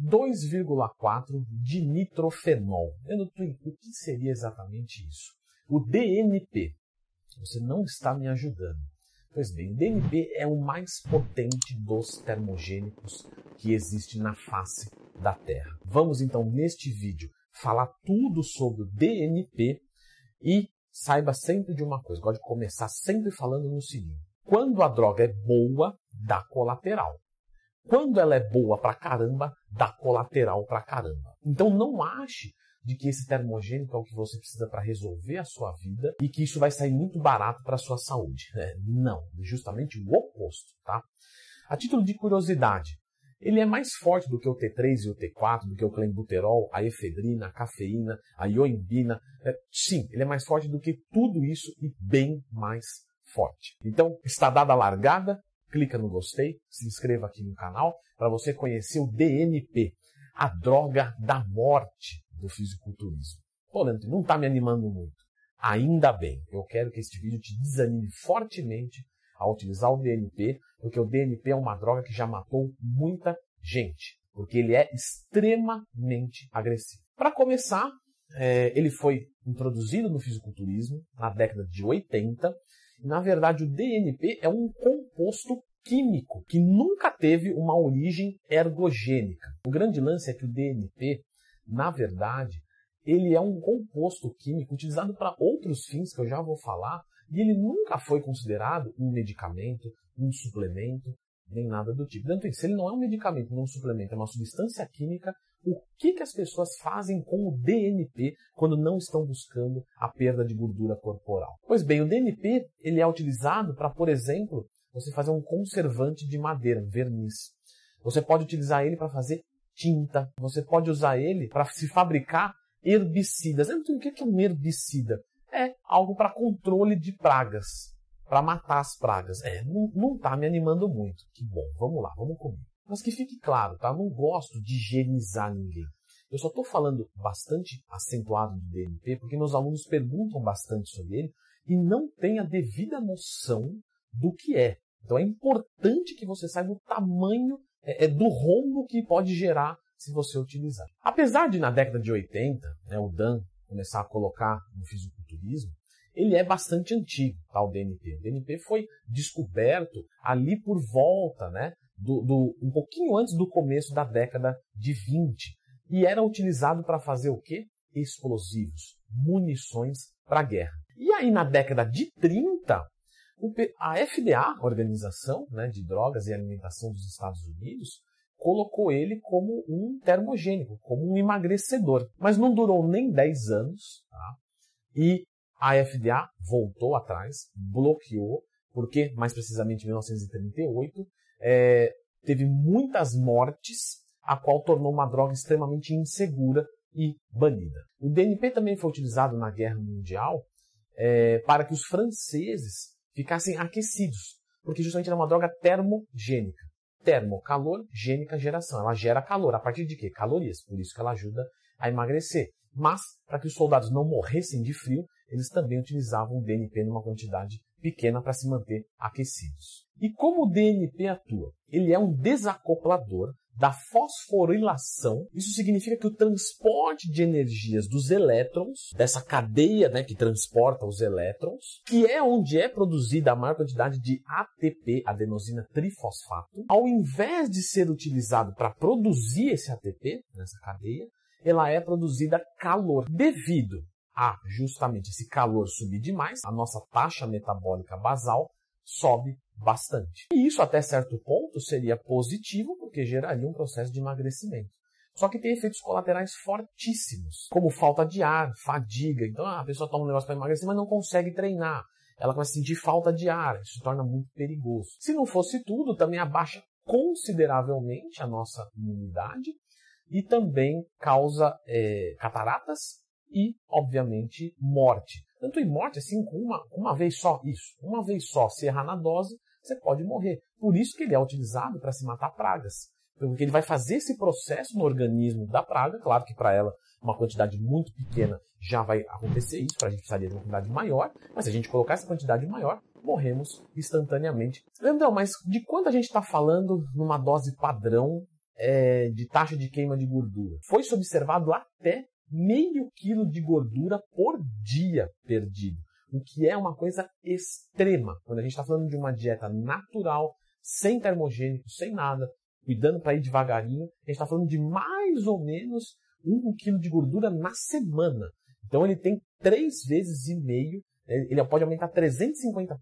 2,4 de nitrofenol. o que seria exatamente isso? O DNP. Você não está me ajudando. Pois bem, o DNP é o mais potente dos termogênicos que existe na face da Terra. Vamos então, neste vídeo, falar tudo sobre o DNP e saiba sempre de uma coisa, gosto de começar sempre falando no seguinte. Quando a droga é boa, dá colateral. Quando ela é boa pra caramba, dá colateral pra caramba. Então não ache de que esse termogênico é o que você precisa para resolver a sua vida e que isso vai sair muito barato para a sua saúde. É, não, justamente o oposto, tá? A título de curiosidade, ele é mais forte do que o T3 e o T4, do que o clenbuterol, a efedrina, a cafeína, a ioimbina. É, sim, ele é mais forte do que tudo isso e bem mais forte. Então, está dada a largada, clica no gostei, se inscreva aqui no canal para você conhecer o DNP, a droga da morte do fisiculturismo. Pô, Leandro, não está me animando muito. Ainda bem, eu quero que este vídeo te desanime fortemente a utilizar o DNP, porque o DNP é uma droga que já matou muita gente, porque ele é extremamente agressivo. Para começar, é, ele foi introduzido no fisiculturismo na década de 80. Na verdade, o DNP é um composto químico que nunca teve uma origem ergogênica. O grande lance é que o DNP na verdade, ele é um composto químico utilizado para outros fins que eu já vou falar, e ele nunca foi considerado um medicamento, um suplemento, nem nada do tipo. Tanto se ele não é um medicamento, nem um suplemento, é uma substância química, o que, que as pessoas fazem com o DNP quando não estão buscando a perda de gordura corporal? Pois bem, o DNP ele é utilizado para, por exemplo, você fazer um conservante de madeira, verniz. Você pode utilizar ele para fazer tinta. Você pode usar ele para se fabricar herbicidas. O que é um herbicida? É algo para controle de pragas, para matar as pragas. É, não está me animando muito. Que bom, vamos lá, vamos comer. Mas que fique claro, tá? Eu não gosto de higienizar ninguém. Eu só estou falando bastante acentuado do DNP porque meus alunos perguntam bastante sobre ele e não têm a devida noção do que é. Então é importante que você saiba o tamanho é, é, do rombo que pode gerar se você utilizar. Apesar de na década de 80 né, o Dan começar a colocar no fisiculturismo, ele é bastante antigo, tá, o DNP. O DNP foi descoberto ali por volta, né, do, do, um pouquinho antes do começo da década de 20 e era utilizado para fazer o quê? Explosivos, munições para guerra. E aí na década de 30 a FDA, Organização né, de Drogas e Alimentação dos Estados Unidos, colocou ele como um termogênico, como um emagrecedor. Mas não durou nem 10 anos tá? e a FDA voltou atrás, bloqueou, porque, mais precisamente em 1938, é, teve muitas mortes, a qual tornou uma droga extremamente insegura e banida. O DNP também foi utilizado na Guerra Mundial é, para que os franceses ficassem aquecidos, porque justamente ela é uma droga termogênica. Termo, calor, gênica, geração. Ela gera calor. A partir de quê? Calorias. Por isso que ela ajuda a emagrecer. Mas, para que os soldados não morressem de frio, eles também utilizavam o DNP numa quantidade pequena para se manter aquecidos. E como o DNP atua? Ele é um desacoplador da fosforilação. Isso significa que o transporte de energias dos elétrons, dessa cadeia né, que transporta os elétrons, que é onde é produzida a maior quantidade de ATP, adenosina trifosfato, ao invés de ser utilizado para produzir esse ATP nessa cadeia, ela é produzida calor. Devido a justamente esse calor subir demais, a nossa taxa metabólica basal sobe bastante. E isso até certo ponto seria positivo porque geraria um processo de emagrecimento. Só que tem efeitos colaterais fortíssimos, como falta de ar, fadiga. Então a pessoa toma um negócio para emagrecer, mas não consegue treinar. Ela começa a sentir falta de ar, isso se torna muito perigoso. Se não fosse tudo, também abaixa consideravelmente a nossa imunidade e também causa é, cataratas e, obviamente, morte. Tanto em morte assim, com uma, uma vez só, isso, uma vez só, se errar na dose, você pode morrer. Por isso que ele é utilizado para se matar pragas. Porque ele vai fazer esse processo no organismo da praga, claro que para ela uma quantidade muito pequena já vai acontecer isso, para a gente precisaria de uma quantidade maior, mas se a gente colocar essa quantidade maior, morremos instantaneamente. Leandrão, mas de quanto a gente está falando numa dose padrão é, de taxa de queima de gordura. Foi-se observado até meio quilo de gordura por dia perdido, o que é uma coisa extrema. Quando a gente está falando de uma dieta natural, sem termogênicos, sem nada, cuidando para ir devagarinho, a gente está falando de mais ou menos um quilo de gordura na semana. Então ele tem três vezes e meio, ele pode aumentar 350%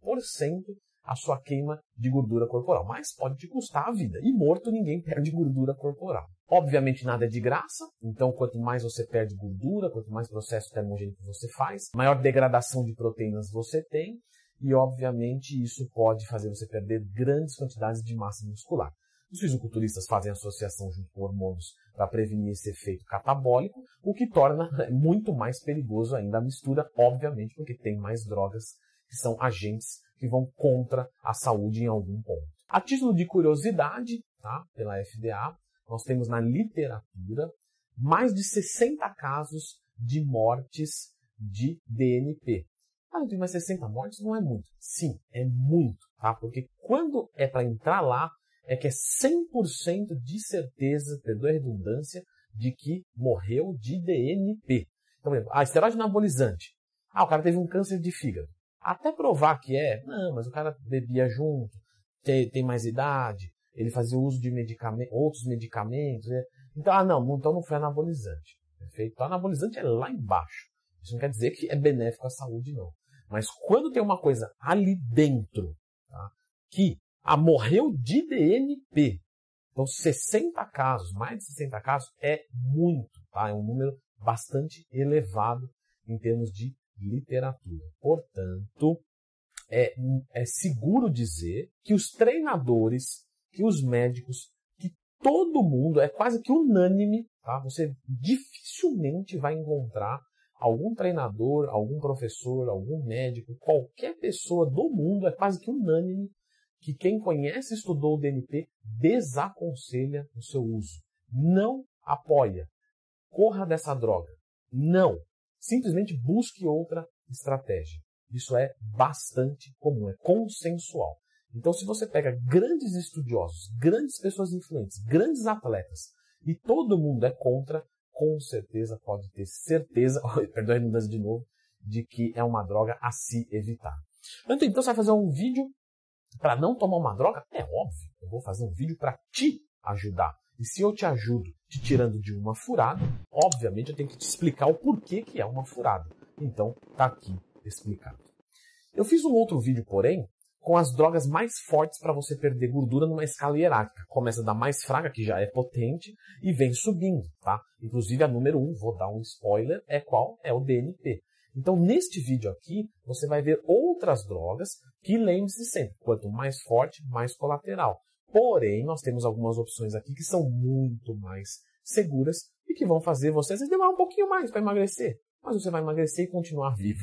a sua queima de gordura corporal, mas pode te custar a vida. E morto ninguém perde gordura corporal. Obviamente nada é de graça, então quanto mais você perde gordura, quanto mais processo termogênico você faz, maior degradação de proteínas você tem, e obviamente isso pode fazer você perder grandes quantidades de massa muscular. Os fisiculturistas fazem associação junto com hormônios para prevenir esse efeito catabólico, o que torna muito mais perigoso ainda a mistura, obviamente, porque tem mais drogas que são agentes que vão contra a saúde em algum ponto. A título de curiosidade, tá, pela FDA, nós temos na literatura mais de 60 casos de mortes de DNP. Ah, mais 60 mortes? Não é muito. Sim, é muito, tá? Porque quando é para entrar lá, é que é 100% de certeza, perdoe a redundância, de que morreu de DNP. Então, por exemplo, ah, esteroide anabolizante. Ah, o cara teve um câncer de fígado. Até provar que é, não, mas o cara bebia junto, tem, tem mais idade, ele fazia uso de medicamento, outros medicamentos. Né? Então, ah, não, então não foi anabolizante. Perfeito? Então, anabolizante é lá embaixo. Isso não quer dizer que é benéfico à saúde, não. Mas quando tem uma coisa ali dentro, tá, que ah, morreu de DNP. Então, 60 casos, mais de 60 casos, é muito, tá? É um número bastante elevado em termos de literatura. Portanto, é, é seguro dizer que os treinadores, que os médicos, que todo mundo, é quase que unânime, tá? Você dificilmente vai encontrar algum treinador, algum professor, algum médico, qualquer pessoa do mundo, é quase que unânime que quem conhece e estudou o DNP desaconselha o seu uso. Não apoia. Corra dessa droga. Não. Simplesmente busque outra estratégia. Isso é bastante comum, é consensual. Então, se você pega grandes estudiosos, grandes pessoas influentes, grandes atletas, e todo mundo é contra, com certeza pode ter certeza, perdoe a redundância de novo, de que é uma droga a se evitar. Então, você vai fazer um vídeo para não tomar uma droga? É óbvio, eu vou fazer um vídeo para te ajudar. E se eu te ajudo te tirando de uma furada, obviamente eu tenho que te explicar o porquê que é uma furada. Então, tá aqui explicado. Eu fiz um outro vídeo, porém, com as drogas mais fortes para você perder gordura numa escala hierárquica. Começa da mais fraca, que já é potente, e vem subindo, tá? Inclusive a número 1, um, vou dar um spoiler, é qual? É o DNP. Então, neste vídeo aqui, você vai ver outras drogas que lembre-se sempre, quanto mais forte, mais colateral. Porém, nós temos algumas opções aqui que são muito mais seguras e que vão fazer você, às vezes, demorar um pouquinho mais para emagrecer. Mas você vai emagrecer e continuar vivo.